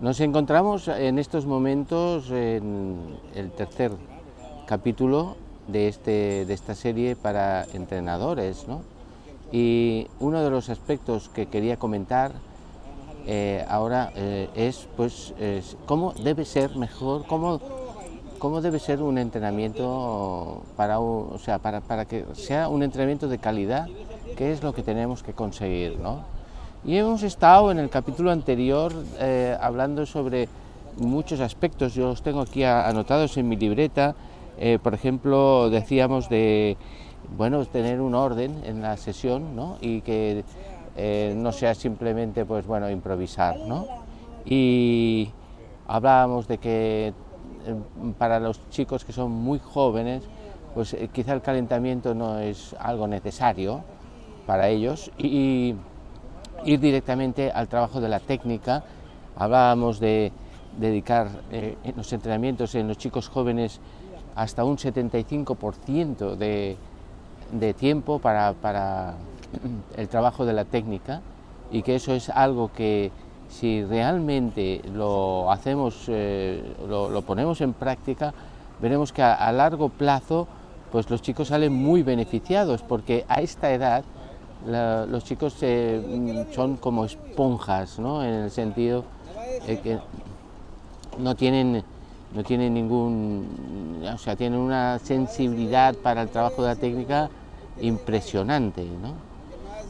Nos encontramos en estos momentos en el tercer capítulo de, este, de esta serie para entrenadores, ¿no? Y uno de los aspectos que quería comentar eh, ahora eh, es, pues, cómo debe ser mejor, cómo, cómo debe ser un entrenamiento para, o sea, para, para que sea un entrenamiento de calidad, qué es lo que tenemos que conseguir, ¿no? Y hemos estado en el capítulo anterior eh, hablando sobre muchos aspectos, yo los tengo aquí anotados en mi libreta, eh, por ejemplo, decíamos de bueno, tener un orden en la sesión ¿no? y que eh, no sea simplemente pues, bueno, improvisar. ¿no? Y hablábamos de que para los chicos que son muy jóvenes, pues quizá el calentamiento no es algo necesario para ellos y, ir directamente al trabajo de la técnica. Hablábamos de dedicar eh, en los entrenamientos en los chicos jóvenes hasta un 75% de, de, tiempo para, para, el trabajo de la técnica y que eso es algo que si realmente lo hacemos, eh, lo, ponemos en práctica, veremos que a, a largo plazo pues los chicos salen muy beneficiados porque a esta edad los chicos eh, son como esponjas, ¿no? en el sentido de que no tienen, no tienen ningún, o sea, tienen una sensibilidad para el trabajo de la técnica impresionante. ¿no?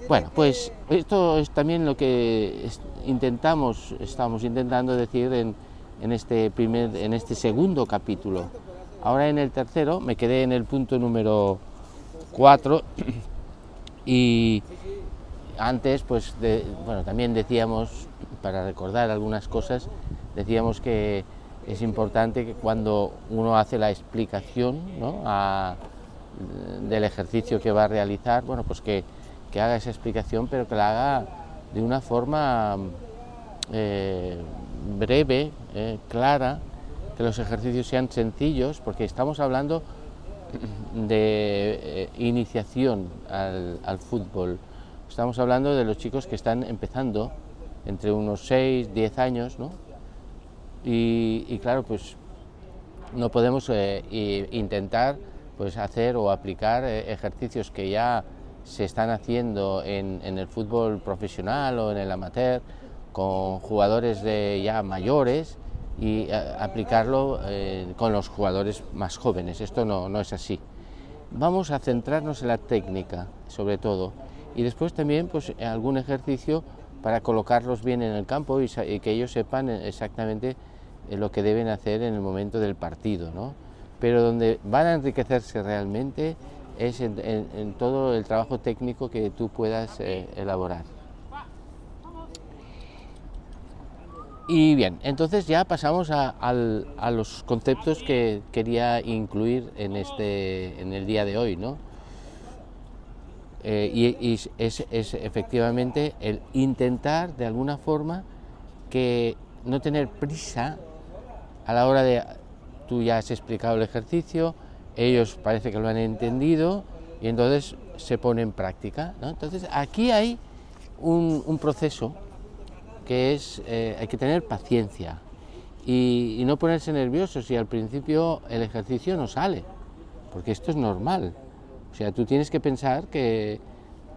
Bueno, pues esto es también lo que intentamos, estamos intentando decir en, en, este primer, en este segundo capítulo. Ahora en el tercero me quedé en el punto número 4 y antes, pues, bueno, también decíamos, para recordar algunas cosas, decíamos que es importante que cuando uno hace la explicación del ejercicio que va a realizar, bueno, pues que, haga esa explicación, pero que la haga de una forma eh, breve, eh, clara, que los ejercicios sean sencillos, porque estamos hablando de eh, iniciación al, fútbol. Estamos hablando de los chicos que están empezando entre unos 6, 10 años, ¿no? Y, claro, pues no podemos eh, intentar pues hacer o aplicar eh, ejercicios que ya se están haciendo en, en, el fútbol profesional o en el amateur con jugadores de ya mayores y eh, aplicarlo eh, con los jugadores más jóvenes. Esto no, no, es así. Vamos a centrarnos en la técnica, sobre todo, y después también pues, algún ejercicio para colocarlos bien en el campo y, que ellos sepan exactamente eh, lo que deben hacer en el momento del partido. ¿no? Pero donde van a enriquecerse realmente es en, todo el trabajo técnico que tú puedas elaborar. Y bien, entonces ya pasamos a, los conceptos que quería incluir en, este, en el día de hoy, ¿no? Eh, y, es, efectivamente el intentar de alguna forma que no tener prisa a la hora de, tú ya has explicado el ejercicio, ellos parece que lo han entendido y entonces se pone en práctica. ¿no? Entonces aquí hay un, un proceso que es, eh, hay que tener paciencia y, no ponerse nervioso si al principio el ejercicio no sale, porque esto es normal. O sea, tú tienes que pensar que,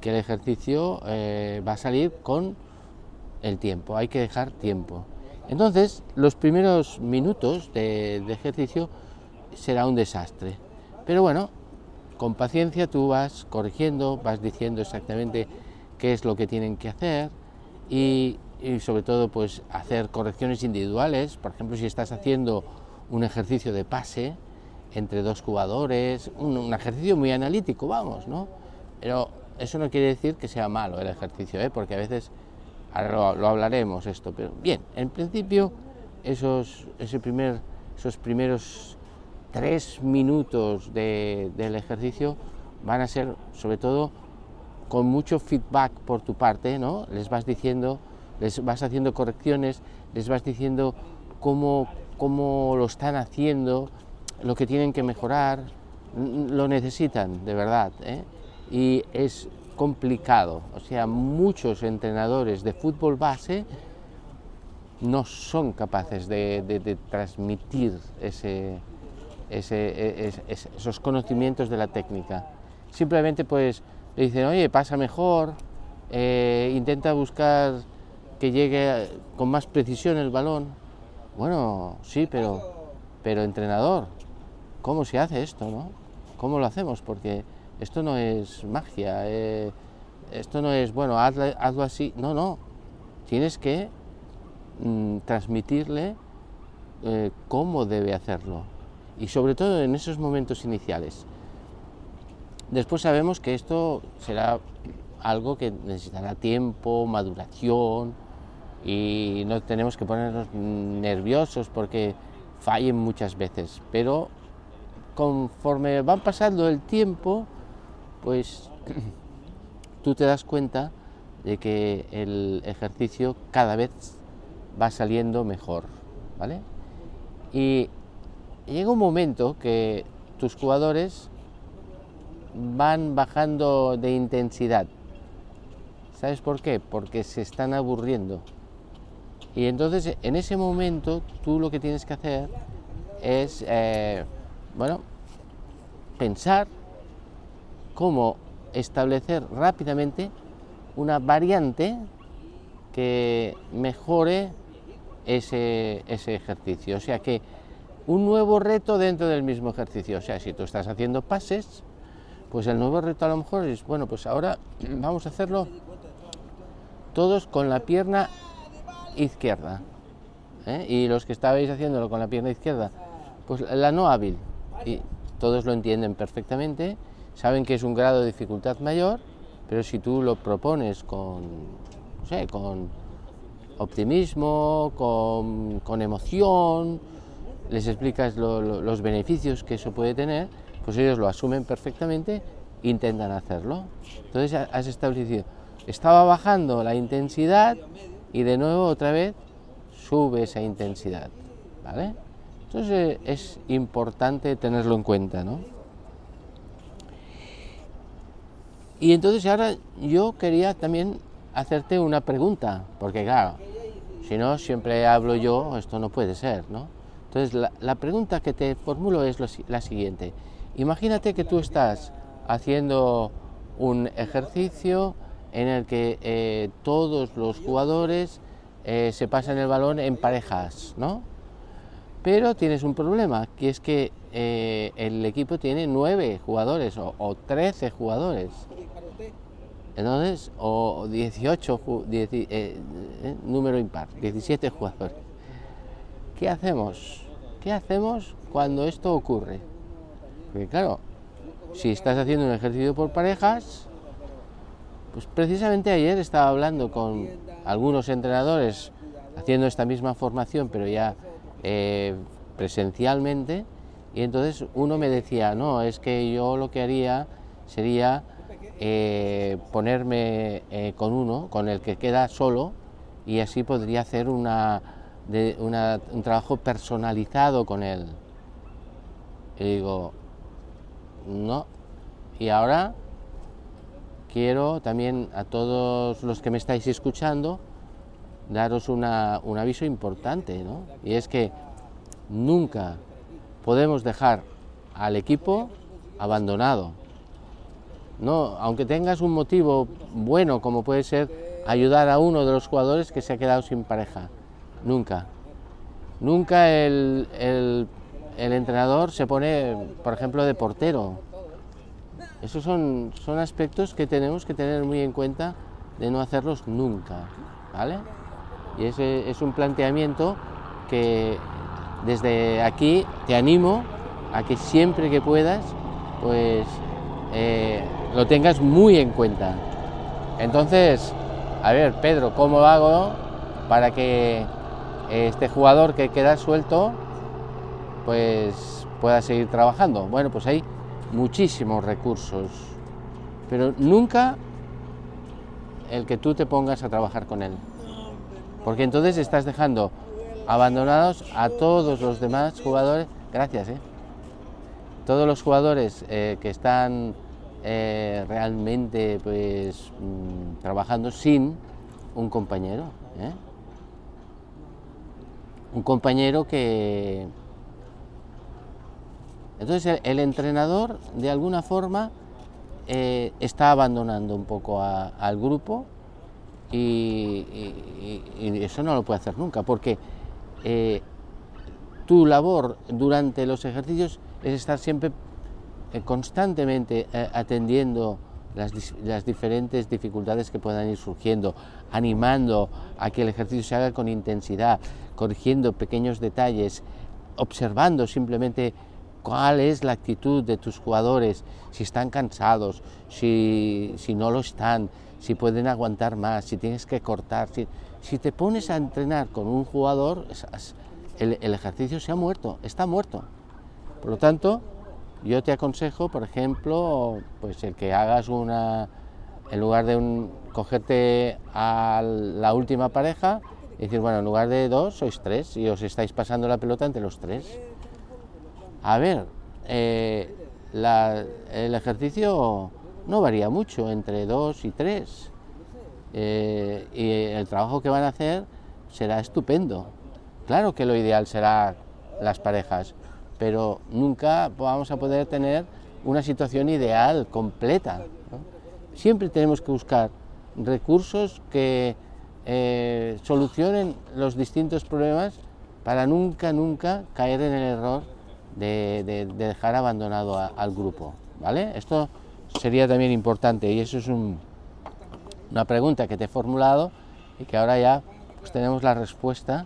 el ejercicio eh, va a salir con el tiempo, hay que dejar tiempo. Entonces, los primeros minutos de, de ejercicio será un desastre. Pero bueno, con paciencia tú vas corrigiendo, vas diciendo exactamente qué es lo que tienen que hacer y y sobre todo pues hacer correcciones individuales, por ejemplo si estás haciendo un ejercicio de pase entre dos jugadores, un, ejercicio muy analítico, vamos, ¿no? Pero eso no quiere decir que sea malo el ejercicio, ¿eh? porque a veces, ahora lo, hablaremos esto, pero bien, en principio esos, ese primer, esos primeros tres minutos del ejercicio van a ser sobre todo con mucho feedback por tu parte, ¿no? Les vas diciendo les vas haciendo correcciones, les vas diciendo cómo, cómo lo están haciendo, lo que tienen que mejorar, lo necesitan de verdad. ¿eh? Y es complicado, o sea, muchos entrenadores de fútbol base no son capaces de, transmitir ese, e, esos conocimientos de la técnica. Simplemente pues le dicen, oye, pasa mejor, eh, intenta buscar que llegue con más precisión el balón. Bueno, sí, pero, pero entrenador, ¿cómo se hace esto? No? ¿Cómo lo hacemos? Porque esto no es magia, eh, esto no es, bueno, hazlo, así. No, no, tienes que mm, transmitirle eh, cómo debe hacerlo. Y sobre todo en esos momentos iniciales. Después sabemos que esto será algo que necesitará tiempo, maduración y no tenemos que ponernos nerviosos porque fallen muchas veces. Pero conforme van pasando el tiempo, pues tú te das cuenta de que el ejercicio cada vez va saliendo mejor, ¿vale? Y llega un momento que tus jugadores van bajando de intensidad. ¿Sabes por qué? Porque se están aburriendo. Y entonces en ese momento tú lo que tienes que hacer es, eh, bueno, pensar cómo establecer rápidamente una variante que mejore ese, ese ejercicio. O sea que un nuevo reto dentro del mismo ejercicio. O sea, si tú estás haciendo pases, pues el nuevo reto a lo mejor es, bueno, pues ahora vamos a hacerlo todos con la pierna izquierda. ¿eh? Y los que estabais haciéndolo con la pierna izquierda, pues la no hábil. Y todos lo entienden perfectamente, saben que es un grado de dificultad mayor, pero si tú lo propones con, no sé, con optimismo, con, emoción, les explicas los beneficios que eso puede tener, pues ellos lo asumen perfectamente, intentan hacerlo. Entonces has establecido, estaba bajando la intensidad y de nuevo otra vez sube esa intensidad. ¿vale? Entonces es importante tenerlo en cuenta. ¿no? Y entonces ahora yo quería también hacerte una pregunta, porque claro, si no siempre hablo yo, esto no puede ser, ¿no? Entonces la, pregunta que te formulo es la siguiente. Imagínate que tú estás haciendo un ejercicio en el que eh, todos los jugadores eh, se pasan el balón en parejas, ¿no? Pero tienes un problema, que es que eh, el equipo tiene nueve jugadores o, trece jugadores. Entonces, o 18, número impar, 17 jugadores. ¿Qué hacemos? ¿Qué hacemos cuando esto ocurre? Porque claro, si estás haciendo un ejercicio por parejas, pues precisamente ayer estaba hablando con algunos entrenadores haciendo esta misma formación, pero ya eh, presencialmente, y entonces uno me decía, no, es que yo lo que haría sería eh, ponerme eh, con uno, con el que queda solo, y así podría hacer una, un trabajo personalizado con él. Y digo, no. Y ahora quiero también a todos los que me estáis escuchando daros un aviso importante, ¿no? Y es que nunca podemos dejar al equipo abandonado. No, aunque tengas un motivo bueno, como puede ser ayudar a uno de los jugadores que se ha quedado sin pareja. Nunca. Nunca el, el el entrenador se pone, por ejemplo, de portero. Esos son, son aspectos que tenemos que tener muy en cuenta de no hacerlos nunca, ¿vale? Y ese es un planteamiento que desde aquí te animo a que siempre que puedas, pues eh, lo tengas muy en cuenta. Entonces, a ver, Pedro, ¿cómo hago para que este jugador que queda suelto pues pueda seguir trabajando. Bueno, pues hay muchísimos recursos, pero nunca el que tú te pongas a trabajar con él. Porque entonces estás dejando abandonados a todos los demás jugadores, gracias, ¿eh? todos los jugadores eh, que están eh, realmente pues mm, trabajando sin un compañero. un compañero que... Entonces el, entrenador de alguna forma eh, está abandonando un poco al grupo y, eso no lo puede hacer nunca porque eh, tu labor durante los ejercicios es estar siempre eh, constantemente atendiendo las, diferentes dificultades que puedan ir surgiendo, animando a que el ejercicio se haga con intensidad, corrigiendo pequeños detalles, observando simplemente cuál es la actitud de tus jugadores, si están cansados, si, no lo están, si pueden aguantar más, si tienes que cortar. Si, te pones a entrenar con un jugador, el, ejercicio se ha muerto, está muerto. Por lo tanto, yo te aconsejo, por ejemplo, pues el que hagas una, en lugar de un, cogerte a la última pareja decir, bueno, en lugar de dos, sois tres y os estáis pasando la pelota entre los tres. A ver, eh, el ejercicio no varía mucho entre dos y tres eh, y el trabajo que van a hacer será estupendo. Claro que lo ideal será las parejas, pero nunca vamos a poder tener una situación ideal, completa. Siempre tenemos que buscar recursos que eh, solucionen los distintos problemas para nunca, nunca caer en el error de, dejar abandonado al grupo. ¿vale? Esto sería también importante y eso es una pregunta que te he formulado y que ahora ya pues, tenemos la respuesta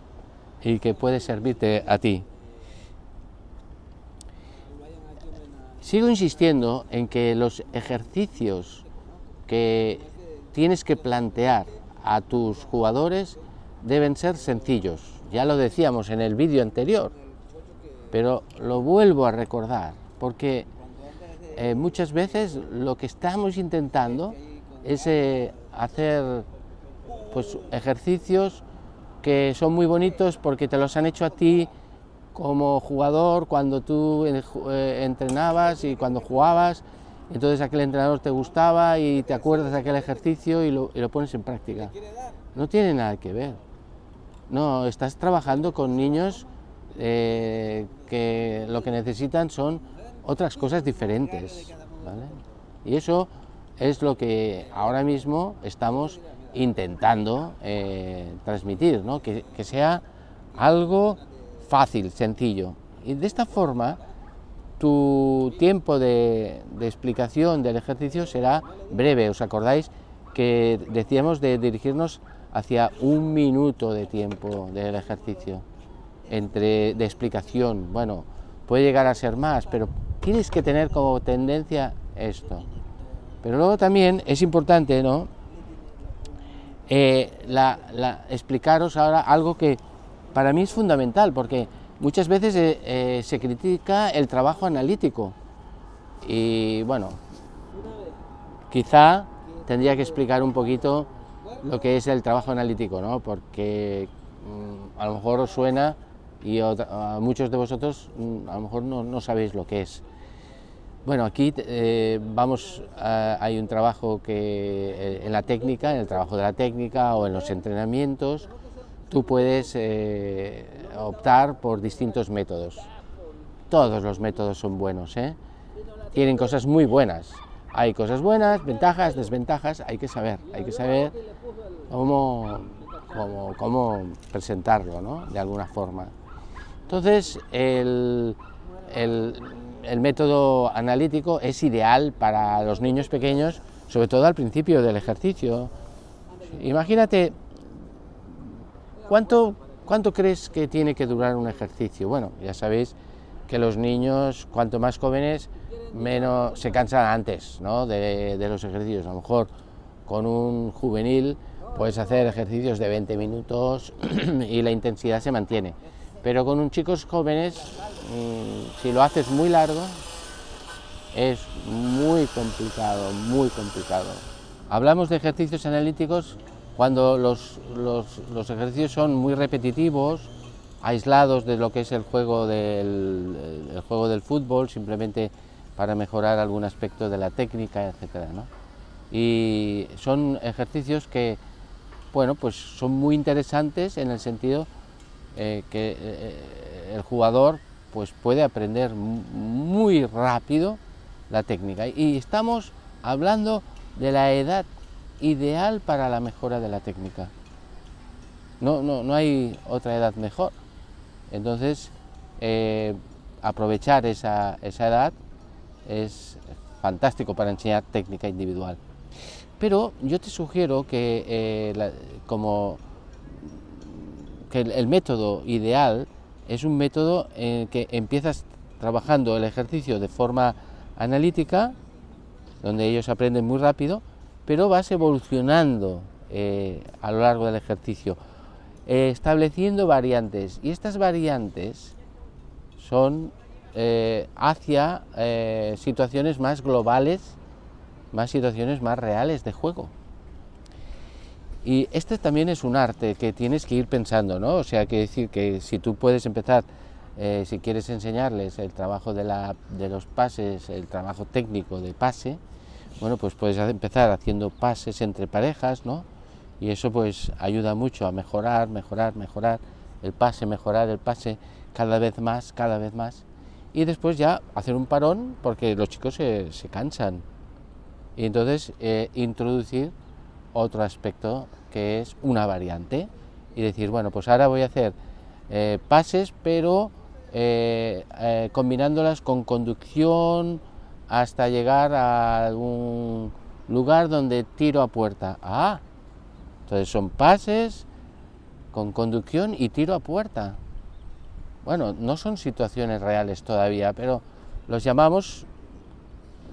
y que puede servirte a ti. Sigo insistiendo en que los ejercicios que tienes que plantear a tus jugadores deben ser sencillos. Ya lo decíamos en el vídeo anterior, pero lo vuelvo a recordar, porque eh, muchas veces lo que estamos intentando es eh, hacer pues, ejercicios que son muy bonitos porque te los han hecho a ti como jugador cuando tú eh, entrenabas y cuando jugabas, entonces aquel entrenador te gustaba y te acuerdas de aquel ejercicio y lo, pones en práctica. No tiene nada que ver. No, estás trabajando con niños eh, que lo que necesitan son otras cosas diferentes. Y eso es lo que ahora mismo estamos intentando eh, transmitir, ¿no? que, sea algo fácil, sencillo. Y de esta forma, tu tiempo de, explicación del ejercicio será breve. ¿Os acordáis que decíamos de dirigirnos hacia un minuto de tiempo del ejercicio entre, de explicación? Bueno, puede llegar a ser más, pero tienes que tener como tendencia esto. Pero luego también es importante, ¿no? Eh, explicaros ahora algo que para mí es fundamental porque muchas veces eh, eh, se critica el trabajo analítico y bueno, quizá tendría que explicar un poquito lo que es el trabajo analítico, ¿no? porque mm, a lo mejor os suena y muchos de vosotros mm, a lo mejor no, sabéis lo que es. Bueno, aquí eh, vamos, hay un trabajo que en la técnica, en el trabajo de la técnica o en los entrenamientos, tú puedes eh, optar por distintos métodos. Todos los métodos son buenos, ¿eh? tienen cosas muy buenas. Hay cosas buenas, ventajas, desventajas, hay que saber, hay que saber cómo, cómo, presentarlo, ¿no? de alguna forma. Entonces, el, el método analítico es ideal para los niños pequeños, sobre todo al principio del ejercicio. Imagínate ¿Cuánto, ¿Cuánto crees que tiene que durar un ejercicio? Bueno, ya sabéis que los niños, cuanto más jóvenes, menos se cansan antes ¿no? de, los ejercicios. A lo mejor con un juvenil puedes hacer ejercicios de 20 minutos y la intensidad se mantiene. Pero con un chicos jóvenes, mm, si lo haces muy largo, es muy complicado, muy complicado. Hablamos de ejercicios analíticos cuando los, los, ejercicios son muy repetitivos, aislados de lo que es el juego del, el juego del fútbol, simplemente para mejorar algún aspecto de la técnica, etc. Y son ejercicios que, bueno, pues son muy interesantes en el sentido eh, que eh, el jugador pues puede aprender muy rápido la técnica. Y estamos hablando de la edad ideal para la mejora de la técnica. No, no, no hay otra edad mejor. Entonces, eh, aprovechar esa, esa edad es fantástico para enseñar técnica individual. Pero yo te sugiero que eh, como el, método ideal es un método en que empiezas trabajando el ejercicio de forma analítica, donde ellos aprenden muy rápido, pero vas evolucionando eh, a lo largo del ejercicio, eh, estableciendo variantes. Y estas variantes son hacia situaciones más globales más situaciones más reales de juego. Y este también es un arte que tienes que ir pensando, ¿no? O sea, que decir que si tú puedes empezar, eh, si quieres enseñarles el trabajo de, la, de los pases, el trabajo técnico de pase, bueno, pues puedes empezar haciendo pases entre parejas, ¿no? Y eso pues ayuda mucho a mejorar, mejorar, mejorar el pase, mejorar el pase cada vez más, cada vez más. Y después ya hacer un parón porque los chicos se, se cansan, y entonces eh, introducir otro aspecto que es una variante y decir, bueno, pues ahora voy a hacer eh, pases, pero eh, combinándolas con conducción hasta llegar a algún lugar donde tiro a puerta. Ah, entonces son pases con conducción y tiro a puerta. Bueno, no son situaciones reales todavía, pero los llamamos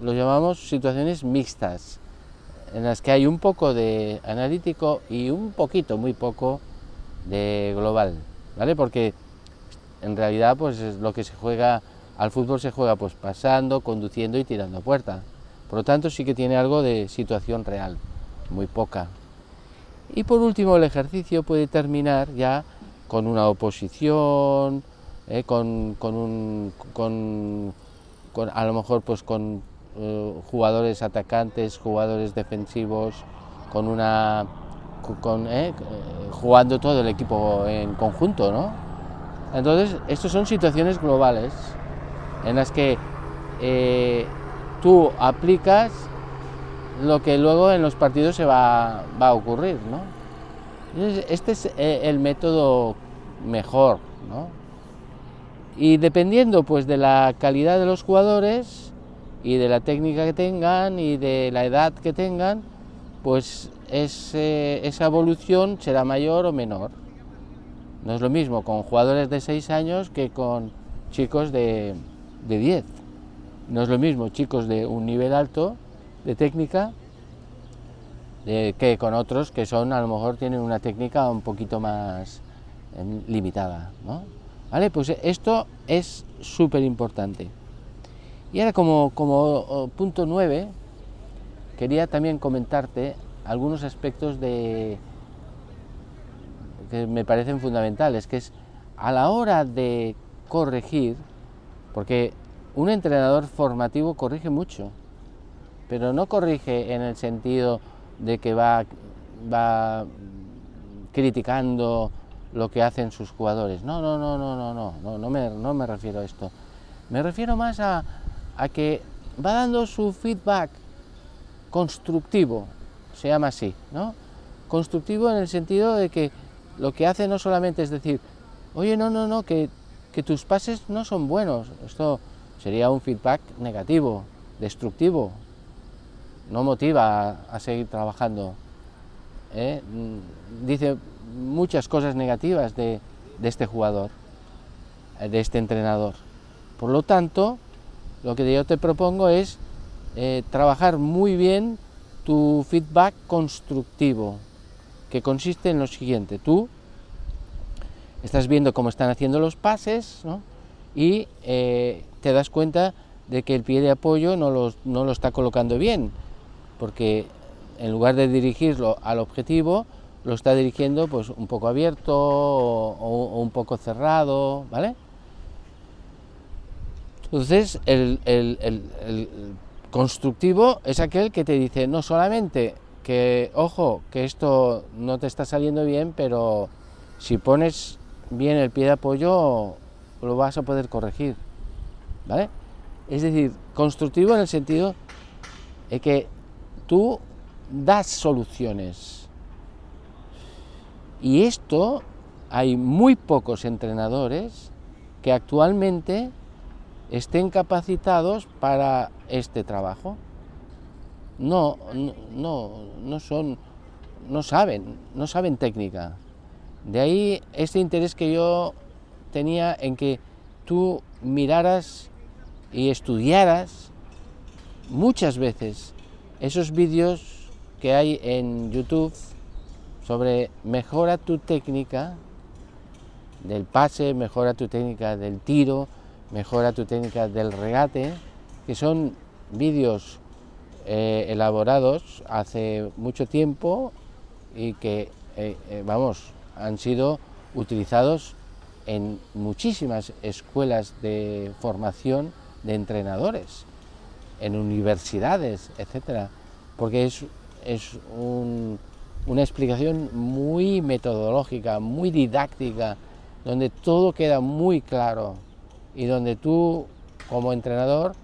lo llamamos situaciones mixtas, en las que hay un poco de analítico y un poquito, muy poco, de global, ¿vale? Porque en realidad pues es lo que se juega, al fútbol se juega pues pasando, conduciendo y tirando a puerta. Por lo tanto sí que tiene algo de situación real, muy poca. Y por último el ejercicio puede terminar ya con una oposición, ¿eh? con, con, un, con, a lo mejor pues con eh, jugadores atacantes, jugadores defensivos, con una con, eh, jugando todo el equipo en conjunto, ¿no? Entonces, estas son situaciones globales en las que eh, tú aplicas lo que luego en los partidos se va, va a ocurrir, ¿no? este es el método mejor, ¿no? Y dependiendo pues de la calidad de los jugadores, y de la técnica que tengan y de la edad que tengan, pues esa evolución será mayor o menor. No es lo mismo con jugadores de 6 años que con chicos de, de 10. No es lo mismo chicos de un nivel alto de técnica que con otros que son a lo mejor tienen una técnica un poquito más em, limitada. ¿no? ¿Vale? Pues esto es súper importante. Y ahora como, como punto 9, quería también comentarte algunos aspectos de, que me parecen fundamentales, que es a la hora de corregir, porque un entrenador formativo corrige mucho, pero no corrige en el sentido de que va, va criticando lo que hacen sus jugadores. No, no, no, no, no, no, no, no me, no me refiero a esto. Me refiero más a, a que va dando su feedback constructivo, se llama así, ¿no? Constructivo en el sentido de que lo que hace no solamente es decir, oye, no, no, no, que, tus pases no son buenos, esto sería un feedback negativo, destructivo, no motiva a, seguir trabajando. ¿eh? Mm, dice muchas cosas negativas de, de este jugador, de este entrenador. Por lo tanto, lo que yo te propongo es eh, trabajar muy bien tu feedback constructivo, que consiste en lo siguiente, tú estás viendo cómo están haciendo los pases y eh, te das cuenta de que el pie de apoyo no no lo está colocando bien, porque en lugar de dirigirlo al objetivo, lo está dirigiendo pues un poco abierto o, o un poco cerrado, ¿vale? Entonces, el, constructivo es aquel que te dice no solamente que, ojo, que esto no te está saliendo bien, pero si pones bien el pie de apoyo, lo vas a poder corregir. ¿Vale? Es decir, constructivo en el sentido de que tú das soluciones. Y esto hay muy pocos entrenadores que actualmente estén capacitados para este trabajo. No, no, no son, no saben, no saben técnica. De ahí este interés que yo tenía en que tú miraras y estudiaras muchas veces esos vídeos que hay en YouTube sobre mejora tu técnica del pase, mejora tu técnica del tiro, mejora tu técnica del regate, que son vídeos eh, elaborados hace mucho tiempo y que, eh, eh, vamos, han sido utilizados en muchísimas escuelas de formación de entrenadores, en universidades, etcétera, porque es, es una explicación muy metodológica, muy didáctica, donde todo queda muy claro y donde tú como entrenador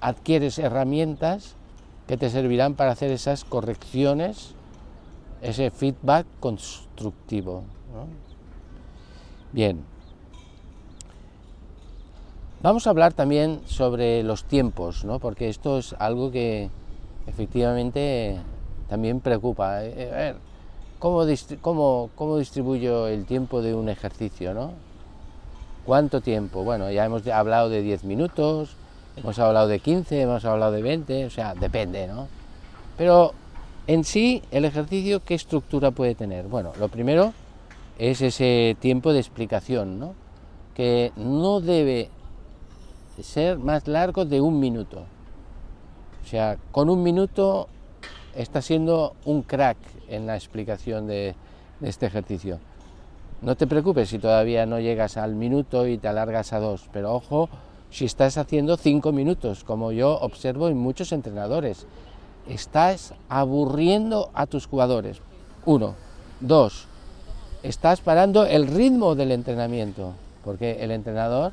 adquieres herramientas que te servirán para hacer esas correcciones, ese feedback constructivo. Bien, vamos a hablar también sobre los tiempos, ¿no? porque esto es algo que efectivamente también preocupa. Eh, a ver, ¿cómo, cómo, cómo distribuyo el tiempo de un ejercicio? ¿no? ¿Cuánto tiempo? Bueno, ya hemos hablado de 10 minutos, hemos hablado de 15, hemos hablado de 20, o sea, depende, ¿no? Pero en sí, el ejercicio, ¿qué estructura puede tener? Bueno, lo primero es ese tiempo de explicación, ¿no? Que no debe ser más largo de un minuto. O sea, con un minuto está siendo un crack en la explicación de este ejercicio. No te preocupes si todavía no llegas al minuto y te alargas a dos, pero ojo si estás haciendo cinco minutos, como yo observo en muchos entrenadores. Estás aburriendo a tus jugadores. Uno. Dos. Estás parando el ritmo del entrenamiento, porque el entrenador,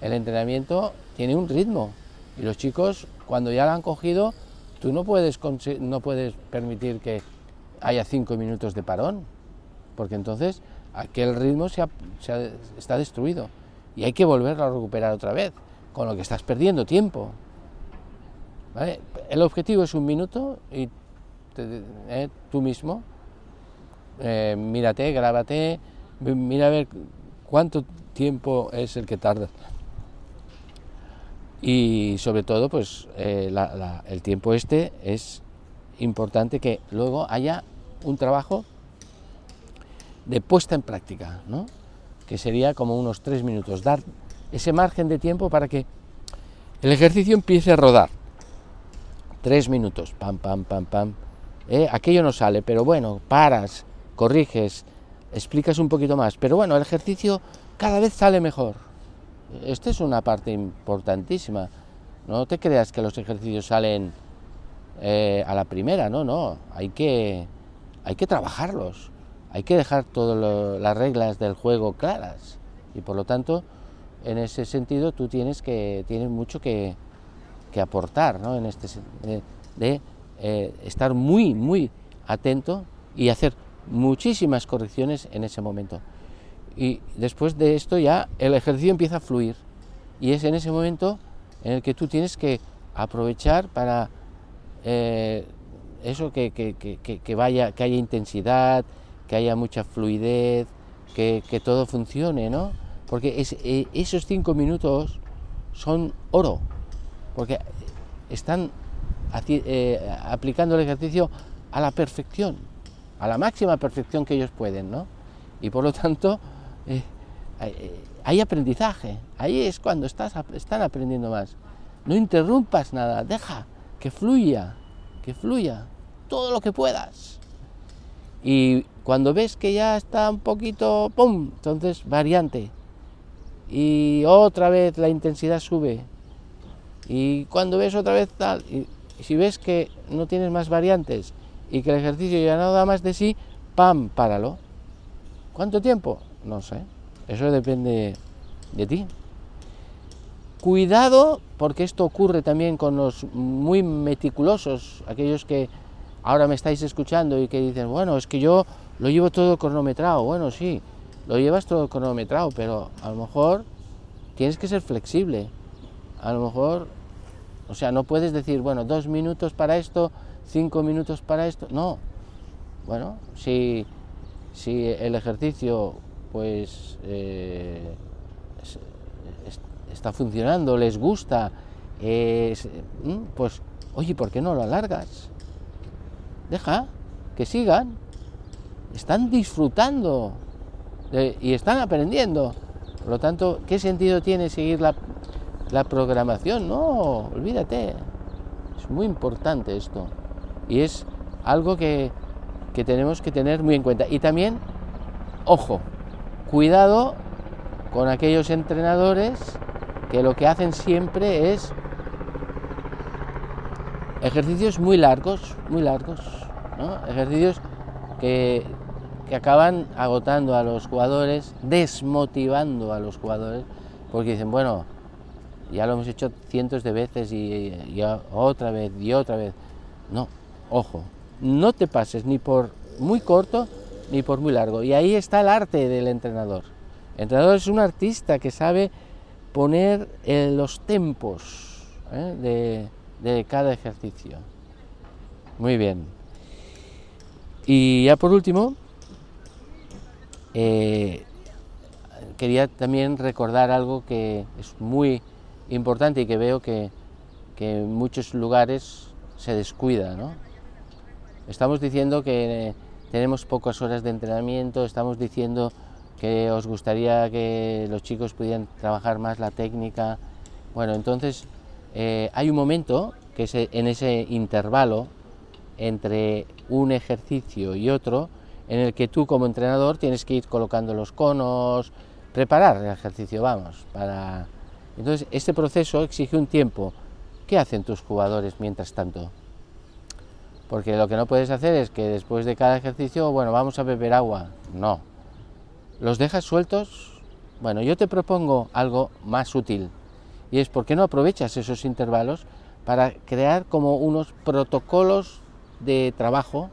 el entrenamiento tiene un ritmo y los chicos cuando ya lo han cogido, tú no puedes, no puedes permitir que haya cinco minutos de parón, porque entonces aquel ritmo se, está destruido y hay que volverlo a recuperar otra vez, con lo que estás perdiendo tiempo. El objetivo es un minuto y eh, tú mismo eh, mírate, grábate, mira a ver cuánto tiempo es el que tardas. Y sobre todo, pues eh, el tiempo este es importante que luego haya un trabajo de puesta en práctica, ¿no? que sería como unos tres minutos, dar ese margen de tiempo para que el ejercicio empiece a rodar. Tres minutos, pam, pam, pam, pam. ¿eh? Aquello no sale, pero bueno, paras, corriges, explicas un poquito más. Pero bueno, el ejercicio cada vez sale mejor. Esta es una parte importantísima. No te creas que los ejercicios salen eh, a la primera, no, no. Hay que, hay que trabajarlos hay que dejar todas las reglas del juego claras. Y por lo tanto en ese sentido tú tienes que tienes mucho que, aportar ¿no? en este de, eh, estar muy muy atento y hacer muchísimas correcciones en ese momento. Y después de esto ya el ejercicio empieza a fluir. Y es en ese momento en el que tú tienes que aprovechar para eh, eso que, que, vaya que haya intensidad que haya mucha fluidez, que, todo funcione, ¿no? Porque eh, esos cinco minutos son oro, porque están eh, aplicando el ejercicio a la perfección, a la máxima perfección que ellos pueden, ¿no? Y por lo tanto, eh, hay aprendizaje, ahí es cuando estás, están aprendiendo más. No interrumpas nada, deja que fluya, que fluya todo lo que puedas. Y cuando ves que ya está un poquito, ¡pum! Entonces variante. Y otra vez la intensidad sube. Y cuando ves otra vez tal, y, si ves que no tienes más variantes y que el ejercicio ya no da más de sí, ¡pam! Páralo. ¿Cuánto tiempo? No sé. Eso depende de ti. Cuidado, porque esto ocurre también con los muy meticulosos, aquellos que ahora me estáis escuchando y que dicen, bueno, es que yo lo llevo todo cronometrado. Bueno, sí, lo llevas todo cronometrado, pero a lo mejor tienes que ser flexible. A lo mejor, o sea, no puedes decir, bueno, dos minutos para esto, cinco minutos para esto. No. Bueno, si, si el ejercicio, pues, eh, está funcionando, les gusta, pues, oye, ¿por qué no lo alargas? Deja que sigan. Están disfrutando y están aprendiendo. Por lo tanto, ¿qué sentido tiene seguir la, la programación? No, olvídate. Es muy importante esto. Y es algo que, que tenemos que tener muy en cuenta. Y también, ojo, cuidado con aquellos entrenadores que lo que hacen siempre es ejercicios muy largos, muy largos, ejercicios que, que, acaban agotando a los jugadores, desmotivando a los jugadores, porque dicen, bueno, ya lo hemos hecho cientos de veces y, otra vez y otra vez. No, ojo, no te pases ni por muy corto ni por muy largo. Y ahí está el arte del entrenador. El entrenador es un artista que sabe poner en los tempos ¿eh? de, cada ejercicio. Muy bien. Y ya por último, eh, quería también recordar algo que es muy importante y que veo que, en muchos lugares se descuida. ¿no? Estamos diciendo que tenemos pocas horas de entrenamiento, estamos diciendo que os gustaría que los chicos pudieran trabajar más la técnica. Bueno, entonces eh, hay un momento que es en ese intervalo entre un ejercicio y otro en el que tú como entrenador tienes que ir colocando los conos, preparar el ejercicio, vamos, para... Entonces, este proceso exige un tiempo. ¿Qué hacen tus jugadores mientras tanto? Porque lo que no puedes hacer es que después de cada ejercicio, bueno, vamos a beber agua. No, los dejas sueltos, bueno, yo te propongo algo más útil y es por qué no aprovechas esos intervalos para crear como unos protocolos de trabajo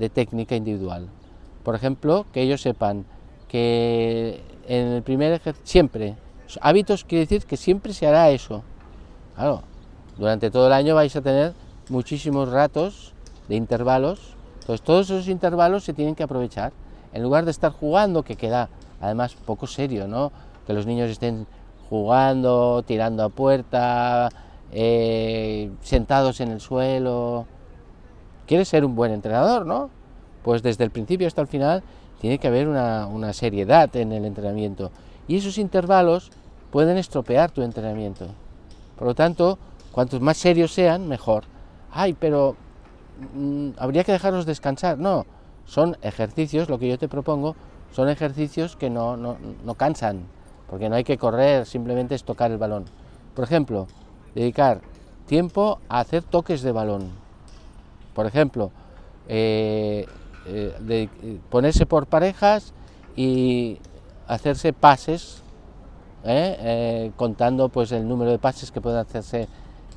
de técnica individual. Por ejemplo, que ellos sepan que en el primer ejercicio, siempre, hábitos quiere decir que siempre se hará eso. Claro, durante todo el año vais a tener muchísimos ratos de intervalos, entonces todos esos intervalos se tienen que aprovechar en lugar de estar jugando, que queda además poco serio, ¿no? Que los niños estén jugando, tirando a puerta, eh, sentados en el suelo. Quieres ser un buen entrenador, ¿no? Pues desde el principio hasta el final tiene que haber una, seriedad en el entrenamiento. Y esos intervalos pueden estropear tu entrenamiento. Por lo tanto, cuantos más serios sean, mejor. Ay, pero mm, habría que dejarlos descansar. No, son ejercicios, lo que yo te propongo, son ejercicios que no, cansan, porque no hay que correr, simplemente es tocar el balón. Por ejemplo, dedicar tiempo a hacer toques de balón. Por ejemplo, eh, eh, ponerse por parejas y hacerse pases, ¿eh? contando pues el número de pases que pueden hacerse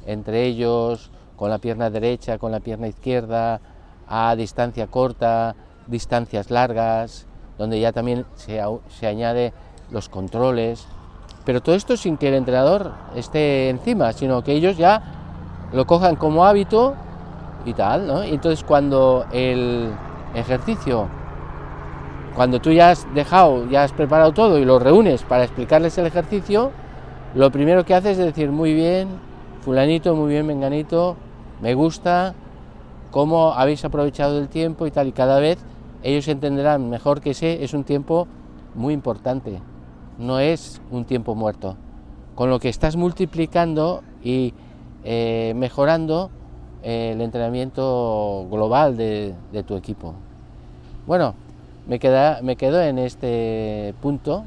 entre ellos, con la pierna derecha, con la pierna izquierda, a distancia corta, distancias largas, donde ya también se, se añade los controles, pero todo esto sin que el entrenador esté encima, sino que ellos ya lo cojan como hábito y tal, ¿no? Entonces cuando el ejercicio, cuando tú ya has dejado, ya has preparado todo y lo reúnes para explicarles el ejercicio, lo primero que haces es decir, muy bien, fulanito, muy bien, menganito, me gusta, cómo habéis aprovechado el tiempo y tal, y cada vez ellos entenderán mejor que ese es un tiempo muy importante, no es un tiempo muerto, con lo que estás multiplicando y eh, mejorando el entrenamiento global de, tu equipo. Bueno, me, queda, me quedo en este punto,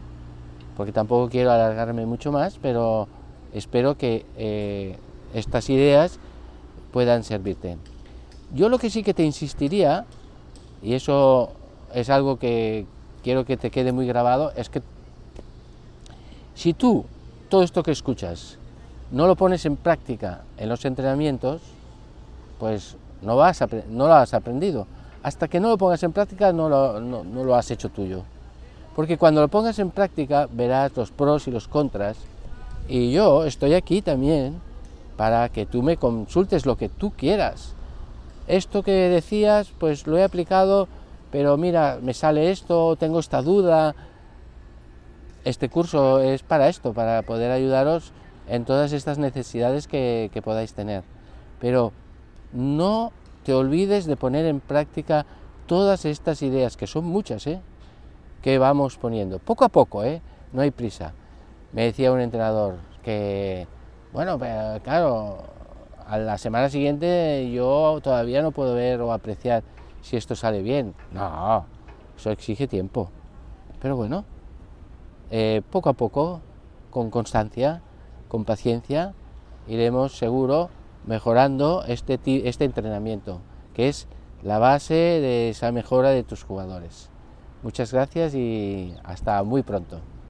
porque tampoco quiero alargarme mucho más, pero espero que eh, estas ideas puedan servirte. Yo lo que sí que te insistiría, y eso es algo que quiero que te quede muy grabado, es que Si tú, todo esto que escuchas, no lo pones en práctica en los entrenamientos, pues no, vas no lo has aprendido. Hasta que no lo pongas en práctica no lo, no, lo has hecho tuyo. Porque cuando lo pongas en práctica verás los pros y los contras. Y yo estoy aquí también para que tú me consultes lo que tú quieras. Esto que decías, pues lo he aplicado, pero mira, me sale esto, tengo esta duda. Este curso es para esto, para poder ayudaros en todas estas necesidades que, que podáis tener. Pero no te olvides de poner en práctica todas estas ideas, que son muchas, ¿eh? que vamos poniendo, poco a poco, ¿eh? no hay prisa. Me decía un entrenador que, bueno, claro, a la semana siguiente yo todavía no puedo ver o apreciar si esto sale bien. No, eso exige tiempo. Pero bueno, eh, poco a poco, con constancia, con paciencia, iremos seguro mejorando este, este entrenamiento, que es la base de esa mejora de tus jugadores. Muchas gracias y hasta muy pronto.